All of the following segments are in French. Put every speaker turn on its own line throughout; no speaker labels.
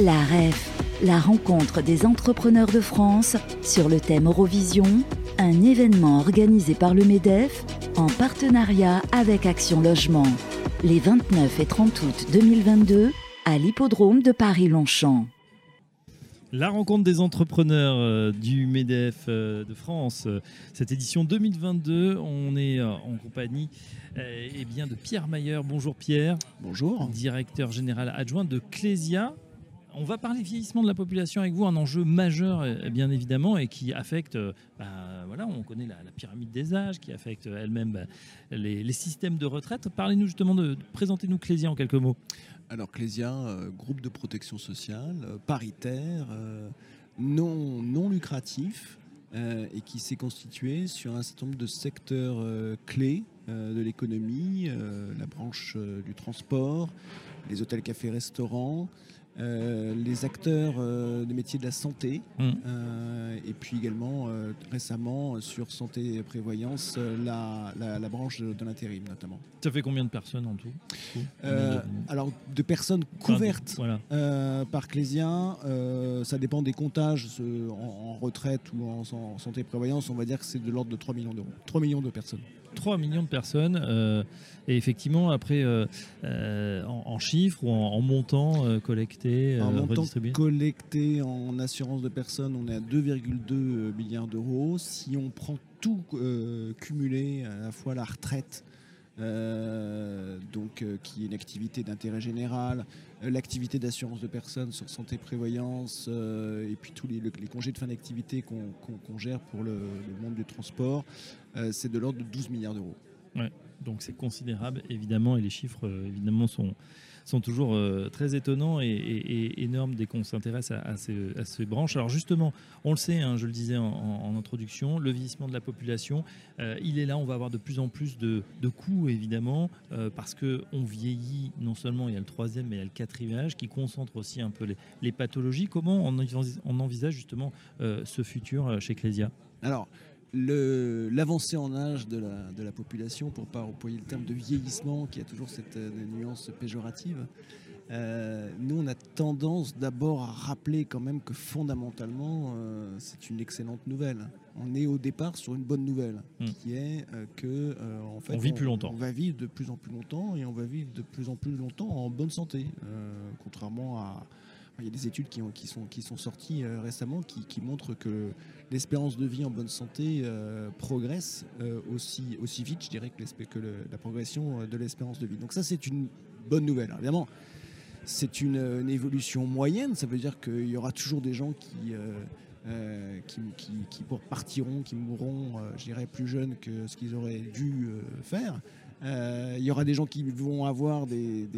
La REF, la rencontre des entrepreneurs de France sur le thème Eurovision, un événement organisé par le MEDEF en partenariat avec Action Logement, les 29 et 30 août 2022 à l'hippodrome de Paris-Longchamp.
La rencontre des entrepreneurs euh, du MEDEF euh, de France, euh, cette édition 2022, on est en compagnie eh bien, de Pierre Mayer. Bonjour Pierre.
Bonjour.
Directeur général adjoint de Clésia. On va parler vieillissement de la population avec vous, un enjeu majeur bien évidemment et qui affecte, bah, voilà, on connaît la, pyramide des âges, qui affecte elle-même bah, les, systèmes de retraite. Parlez-nous justement de, présentez-nous Clésia en quelques mots.
Alors Clésia, euh, groupe de protection sociale, euh, paritaire, euh, non, non lucratif, et qui s'est constitué sur un certain nombre de secteurs clés de l'économie, la branche du transport, les hôtels, cafés, restaurants, euh, les acteurs euh, des métiers de la santé, mm. euh, et puis également récemment sur santé et prévoyance, la, branche de, l'intérim notamment.
Ça fait combien de personnes en tout?
Alors, de personnes couvertes par Clésia, ça dépend des comptages en, retraite ou en, en, santé et prévoyance, on va dire que c'est de l'ordre de 3 millions d'euros. 3 millions de personnes.
3 millions de personnes. Euh, et effectivement, après, euh, euh, en, chiffres ou en, montant collecté,
en montant collecté en assurance de personnes, on est à 2,2 milliards d'euros. Si on prend tout cumulé, à la fois la retraite, donc, euh, qui est une activité d'intérêt général, euh, l'activité d'assurance de personnes sur santé prévoyance, et puis tous les, congés de fin d'activité qu'on gère pour le, monde du transport, c'est de l'ordre de 12 milliards d'euros.
Ouais, donc c'est considérable, évidemment, et les chiffres, évidemment, sont, sont toujours euh, très étonnants et, énormes dès qu'on s'intéresse à, ces, branches. Alors justement, on le sait, hein, je le disais en, introduction, le vieillissement de la population, euh, il est là, on va avoir de plus en plus de, coûts évidemment, euh, parce qu'on vieillit, non seulement il y a le troisième, mais il y a le quatrième âge qui concentre aussi un peu les, pathologies. Comment on, envisage justement ce futur chez Clésia?
Alors, l'avancée en âge de la, de la, population, pour ne pas employer le terme de vieillissement, qui a toujours cette euh, nuance péjorative, euh, nous, on a tendance d'abord à rappeler quand même que fondamentalement, euh, c'est une excellente nouvelle. On est au départ sur une bonne nouvelle, hmm. qui est que en fait,
on vit plus longtemps.
On va vivre de plus en plus longtemps et on va vivre de plus en plus longtemps en bonne santé, contrairement à il y a des études qui, ont, qui, sont, sorties euh, récemment qui, montrent que l'espérance de vie en bonne santé euh, progresse euh, aussi, vite, je dirais, que, la progression de l'espérance de vie. Donc ça, c'est une bonne nouvelle. évidemment, c'est une, évolution moyenne. Ça veut dire qu'il y aura toujours des gens qui, partiront, qui mourront, je dirais, plus jeunes que ce qu'ils auraient dû faire. il y aura des gens qui vont avoir des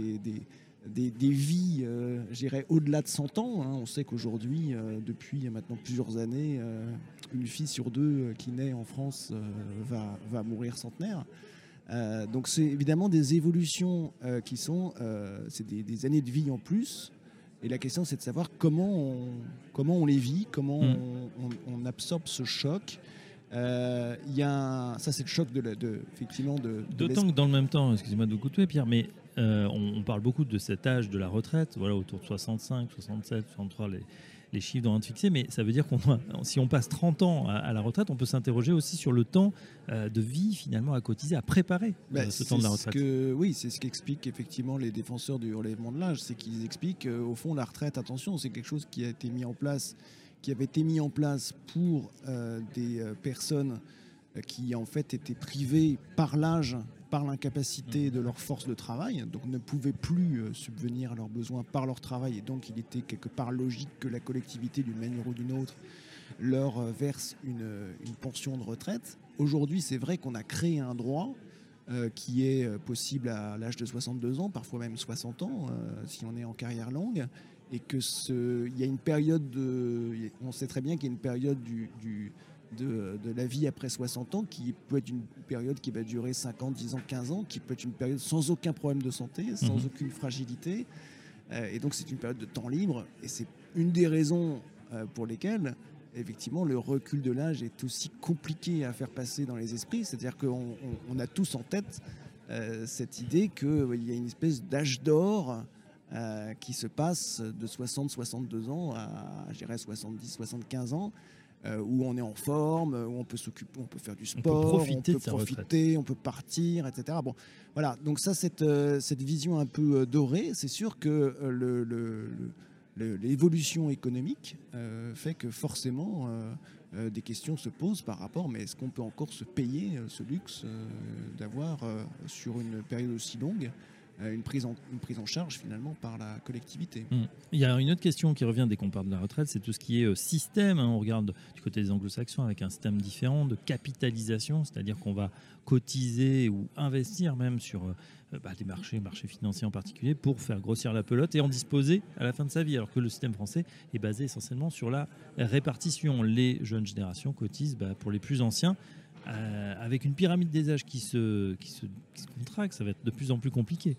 des, vies, euh, j'irais au-delà de 100 ans. Hein. On sait qu'aujourd'hui, euh, depuis maintenant plusieurs années, euh, une fille sur deux qui naît en France va, va, mourir centenaire. donc c'est évidemment des évolutions qui sont, c'est des, années de vie en plus. Et la question, c'est de savoir comment on, comment on les vit, comment hmm. on, absorbe ce choc. Il y a ça, c'est le choc de, de effectivement de.
D'autant que dans le même temps, excusez-moi de vous couper, Pierre, mais euh, on, parle beaucoup de cet âge de la retraite, voilà, autour de 65, 67, 63, les, les chiffres doivent être fixés, mais ça veut dire qu'on si on passe 30 ans à, la retraite, on peut s'interroger aussi sur le temps euh, de vie finalement à cotiser, à préparer euh, bah, ce temps de la retraite.
que, oui, c'est ce qu'expliquent effectivement les défenseurs du relèvement de l'âge, c'est qu'ils expliquent au fond la retraite, attention, c'est quelque chose qui a été mis en place, qui avait été mis en place pour des personnes qui en fait étaient privées par l'âge par l'incapacité de leur force de travail, donc ne pouvaient plus euh, subvenir à leurs besoins par leur travail, et donc il était quelque part logique que la collectivité, d'une manière ou d'une autre, leur euh, verse une, pension de retraite. Aujourd'hui, c'est vrai qu'on a créé un droit euh, qui est possible à l'âge de 62 ans, parfois même 60 ans, si on est en carrière longue, et que il y a une période, de, on sait très bien qu'il y a une période du, du de, la vie après 60 ans, qui peut être une période qui va durer 5 ans, 10 ans, 15 ans, qui peut être une période sans aucun problème de santé, sans mhm. aucune fragilité. Euh, et donc c'est une période de temps libre, et c'est une des raisons euh, pour lesquelles effectivement le recul de l'âge est aussi compliqué à faire passer dans les esprits, c'est-à-dire qu'on a tous en tête euh, cette idée qu'il y a une espèce d'âge d'or qui se passe de 60-62 ans à, je dirais, 70-75 ans. où on est en forme, où on peut s'occuper, on peut faire du sport,
on peut profiter,
on peut, profiter, on peut partir, etc. Bon, voilà. Donc ça, cette, cette vision un peu dorée, c'est sûr que le, le l'évolution économique euh, fait que forcément euh, euh, des questions se posent par rapport, mais est-ce qu'on peut encore se payer ce luxe d'avoir sur une période aussi longue une prise, en, une prise en charge finalement par la collectivité.
Mmh. Il y a une autre question qui revient dès qu'on parle de la retraite, c'est tout ce qui est système. Hein. On regarde du côté des anglo-saxons avec un système différent de capitalisation, c'est-à-dire qu'on va cotiser ou investir même sur euh, bah, des marchés, marchés financiers en particulier, pour faire grossir la pelote et en disposer à la fin de sa vie. Alors que le système français est basé essentiellement sur la répartition. Les jeunes générations cotisent bah, pour les plus anciens. Euh, avec une pyramide des âges qui se, qui, se, contracte, ça va être de plus en plus compliqué.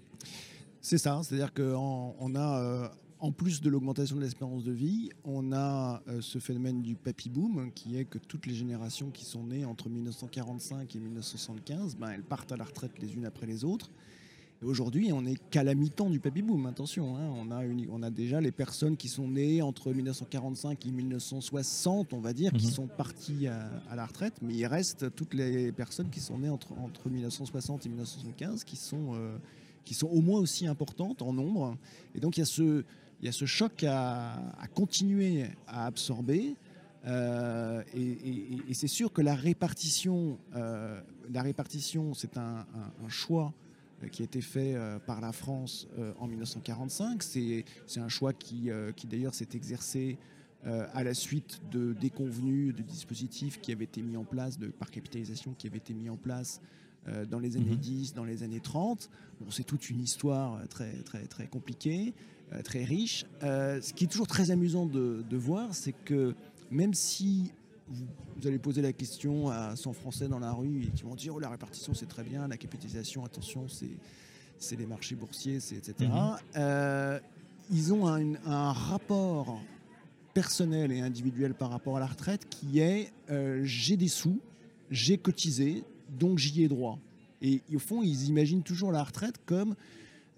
C'est ça, c'est-à-dire qu'on on a, euh, en plus de l'augmentation de l'espérance de vie, on a ce phénomène du papy boom, qui est que toutes les générations qui sont nées entre 1945 et 1975, ben, elles partent à la retraite les unes après les autres. Aujourd'hui, on n'est qu'à la mi-temps du baby boom, attention. Hein. on, a on a déjà les personnes qui sont nées entre 1945 et 1960, on va dire, qui mhm. sont parties à, la retraite, mais il reste toutes les personnes qui sont nées entre, entre 1960 et 1975 qui sont, euh, qui sont au moins aussi importantes en nombre. Et donc il y a ce, il y a ce choc à, continuer à absorber. Euh, et, c'est sûr que la répartition, euh, la répartition, c'est un, choix qui a été fait euh, par la France euh, en 1945. C'est un choix qui, qui d'ailleurs s'est exercé à la suite de déconvenus de dispositifs qui avaient été mis en place, de par capitalisation qui avaient été mis en place dans les années 10, mhm. dans les années 30. Bon, c'est toute une histoire très, très, très compliquée, très riche. ce qui est toujours très amusant de, de voir, c'est que même si vous, allez poser la question à 100 Français dans la rue et qui vont dire oh, la répartition c'est très bien, la capitalisation, attention, c'est les marchés boursiers, etc. Mhm. Euh, ils ont un, rapport personnel et individuel par rapport à la retraite qui est euh, j'ai des sous, j'ai cotisé, donc j'y ai droit. Et au fond, ils imaginent toujours la retraite comme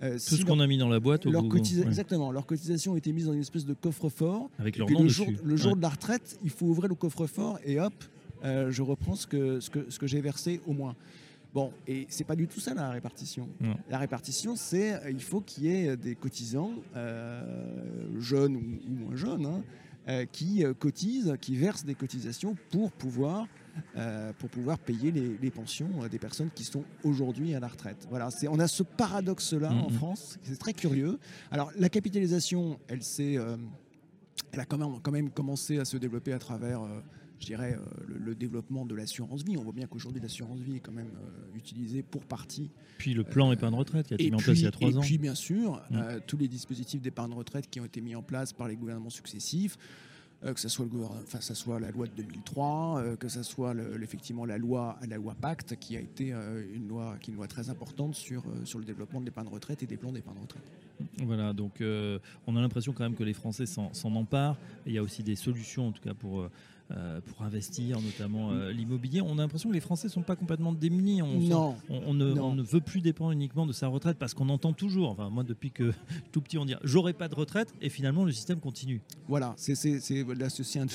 euh, Tout ce qu'on a mis dans la boîte. Au
leur Exactement. Leur cotisation a été mise dans une espèce de coffre-fort.
Avec leur
nom
le
jour, le jour de la retraite, il faut ouvrir le coffre-fort et hop, euh, je reprends ce que, ce que, ce que j'ai versé au moins. Bon, et c'est pas du tout ça la répartition. La répartition, c'est euh, il faut qu'il y ait des cotisants, jeunes ou, moins jeunes, hein, qui cotisent, qui versent des cotisations pour pouvoir euh, pour pouvoir payer les, pensions euh, des personnes qui sont aujourd'hui à la retraite. Voilà, on a ce paradoxe-là en mm-hmm. France, c'est très curieux. Alors la capitalisation, elle, euh, elle a quand même, quand même commencé à se développer à travers je dirais, le, développement de l'assurance vie. On voit bien qu'aujourd'hui, l'assurance vie est quand même utilisée pour partie.
Puis le plan épargne retraite qui a été mis en place il y a trois ans.
Et puis, bien sûr, mm. tous les dispositifs d'épargne retraite qui ont été mis en place par les gouvernements successifs. Euh, que ce soit, le, enfin, ça soit la loi de 2003, euh, que ce soit effectivement la loi, la loi Pacte, qui a été euh, une, loi, qui est une loi très importante sur, sur le développement de l'épargne retraite et des plans d'épargne retraite.
Voilà, donc on a l'impression quand même que les Français s'en emparent. Il y a aussi des solutions, en tout cas, pour euh, pour investir, notamment euh, l'immobilier. On a l'impression que les Français ne sont pas complètement démunis. On,
non.
On, ne, veut plus dépendre uniquement de sa retraite parce qu'on entend toujours, enfin moi depuis que tout petit on dit j'aurai pas de retraite et finalement le système continue.
Voilà, c'est là ceci un,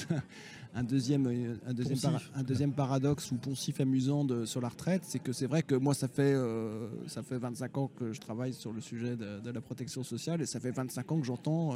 un deuxième, un deuxième, un deuxième paradoxe ou poncif amusant de, sur la retraite, c'est que c'est vrai que moi, ça fait, euh, ça fait 25 ans que je travaille sur le sujet de, la protection sociale et ça fait 25 ans que j'entends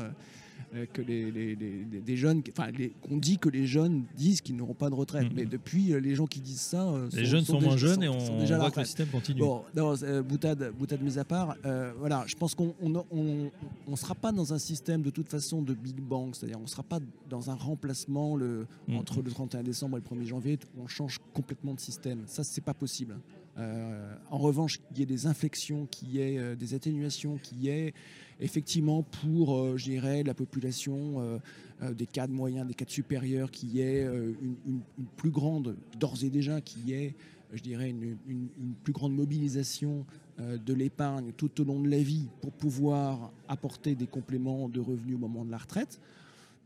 euh, euh, que les, les, des jeunes, enfin, qu'on dit que les jeunes disent qu'ils n'auront pas de retraite. Mm-hmm. Mais depuis, les gens qui disent ça.
les jeunes sont, moins jeunes et on, déjà voit que le système continue.
Bon, non, boutade, boutade mise à part, voilà, je pense qu'on ne on, on, sera pas dans un système de toute façon de Big Bang, c'est-à-dire on ne sera pas dans un remplacement. Le, Mm. entre le 31 décembre et le 1er janvier, on change complètement de système. Ça, c'est pas possible. Euh, en revanche, qu'il y ait des inflexions, y ait euh, des atténuations, qu'il y ait effectivement pour, euh, la population des cadres moyens, des cadres supérieurs, qu'il y ait une, plus grande, d'ores et déjà, y je dirais, une plus grande mobilisation de l'épargne tout au long de la vie pour pouvoir apporter des compléments de revenus au moment de la retraite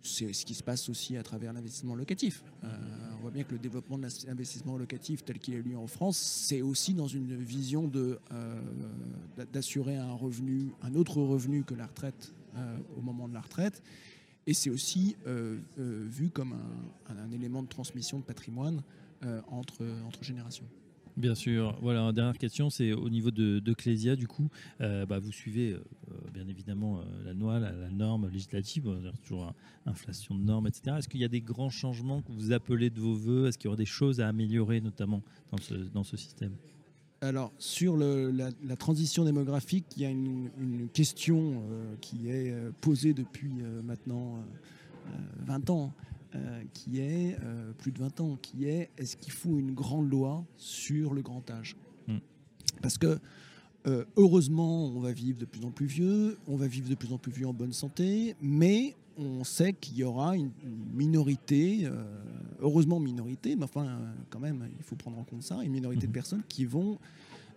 c'est ce qui se passe aussi à travers l'investissement locatif. Euh, voit bien que le développement de l'investissement locatif tel qu'il a lieu en France, c'est aussi dans une vision de, d'assurer un revenu, un autre revenu que la retraite au moment de la retraite. Et c'est aussi vu comme un, élément de transmission de patrimoine entre générations.
Bien sûr. Voilà, dernière question, c'est au niveau de, Clésia, du coup, euh, bah, vous suivez euh, bien évidemment euh, la loi, la, norme législative, toujours inflation de normes, etc. Est-ce qu'il y a des grands changements que vous appelez de vos voeux? Est-ce qu'il y aura des choses à améliorer, notamment dans ce, dans ce système?
Alors, sur le, la, transition démographique, il y a une, une question qui est posée depuis maintenant 20 ans. Euh, qui est, euh, plus de 20 ans, qui est est-ce qu'il faut une grande loi sur le grand âge? Hmm. Parce que euh, heureusement, on va vivre de plus en plus vieux, on va vivre de plus en plus vieux en bonne santé, mais on sait qu'il y aura une, minorité, heureusement minorité, mais enfin quand même, il faut prendre en compte ça, une minorité de hmm. personnes qui vont,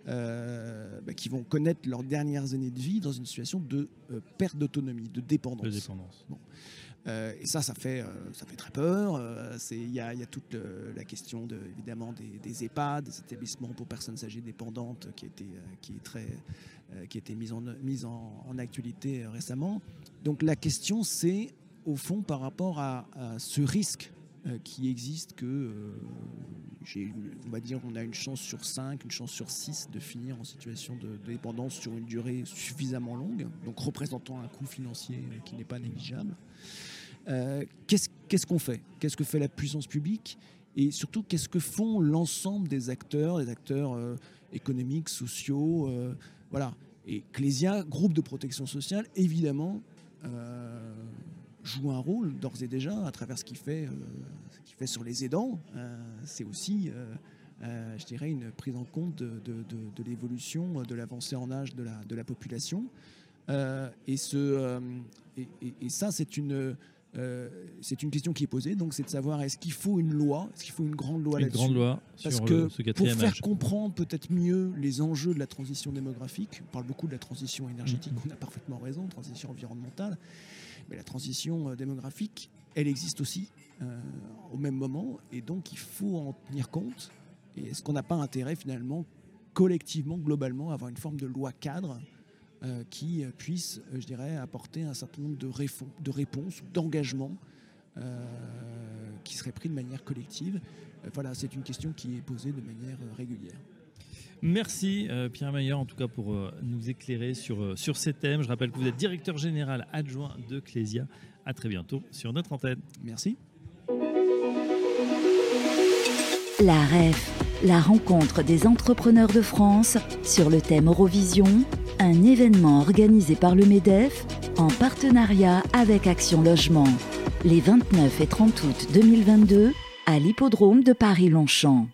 bah, qui vont connaître leurs dernières années de vie dans une situation de perte d'autonomie, de dépendance.
De dépendance.
Euh, et ça, ça fait, euh, ça fait très peur. Euh, il y, a, toute la question de, évidemment des, EHPAD, des établissements pour personnes âgées dépendantes, qui, était, qui est très, qui été mise en, mise en, actualité récemment. Donc la question, c'est au fond par rapport à, ce risque qui existe que on va dire on a une chance sur 5, une chance sur 6 de finir en situation de, dépendance sur une durée suffisamment longue, donc représentant un coût financier qui n'est pas négligeable. Euh, qu'est-ce qu'on fait? Qu'est-ce que fait la puissance publique? Et surtout, qu'est-ce que font l'ensemble des acteurs, des acteurs euh, économiques, sociaux euh, Voilà. Et Clésia, groupe de protection sociale, évidemment, joue un rôle d'ores et déjà à travers ce qu'il fait, ce fait sur les aidants. C'est aussi. je dirais, une prise en compte de, l'évolution, de l'avancée en âge de la, de la population. et, ce, et, ça, c'est une, euh, c'est une question qui est posée, donc c'est de savoir est-ce qu'il faut une loi, est-ce qu'il faut une grande loi là-dessus?
grande loi
Parce que pour faire comprendre peut-être mieux les enjeux de la transition démographique, on parle beaucoup de la transition énergétique, mm-hmm. on a parfaitement raison, transition environnementale, mais la transition euh, démographique, elle existe aussi euh, au même moment, et donc il faut en tenir compte. Et est-ce qu'on n'a pas intérêt finalement, collectivement, globalement, à avoir une forme de loi cadre euh, qui puisse, je dirais, apporter un certain nombre de, de réponses, d'engagements qui seraient pris de manière collective? voilà, c'est une question qui est posée de manière régulière.
Merci Pierre Mayer en tout cas pour nous éclairer sur, sur ces thèmes. Je rappelle que vous êtes directeur général adjoint de Clésia. À très bientôt sur notre antenne.
Merci.
La REF, la rencontre des entrepreneurs de France sur le thème Eurovision un événement organisé par le MEDEF en partenariat avec Action Logement, les 29 et 30 août 2022 à l'hippodrome de Paris-Longchamp.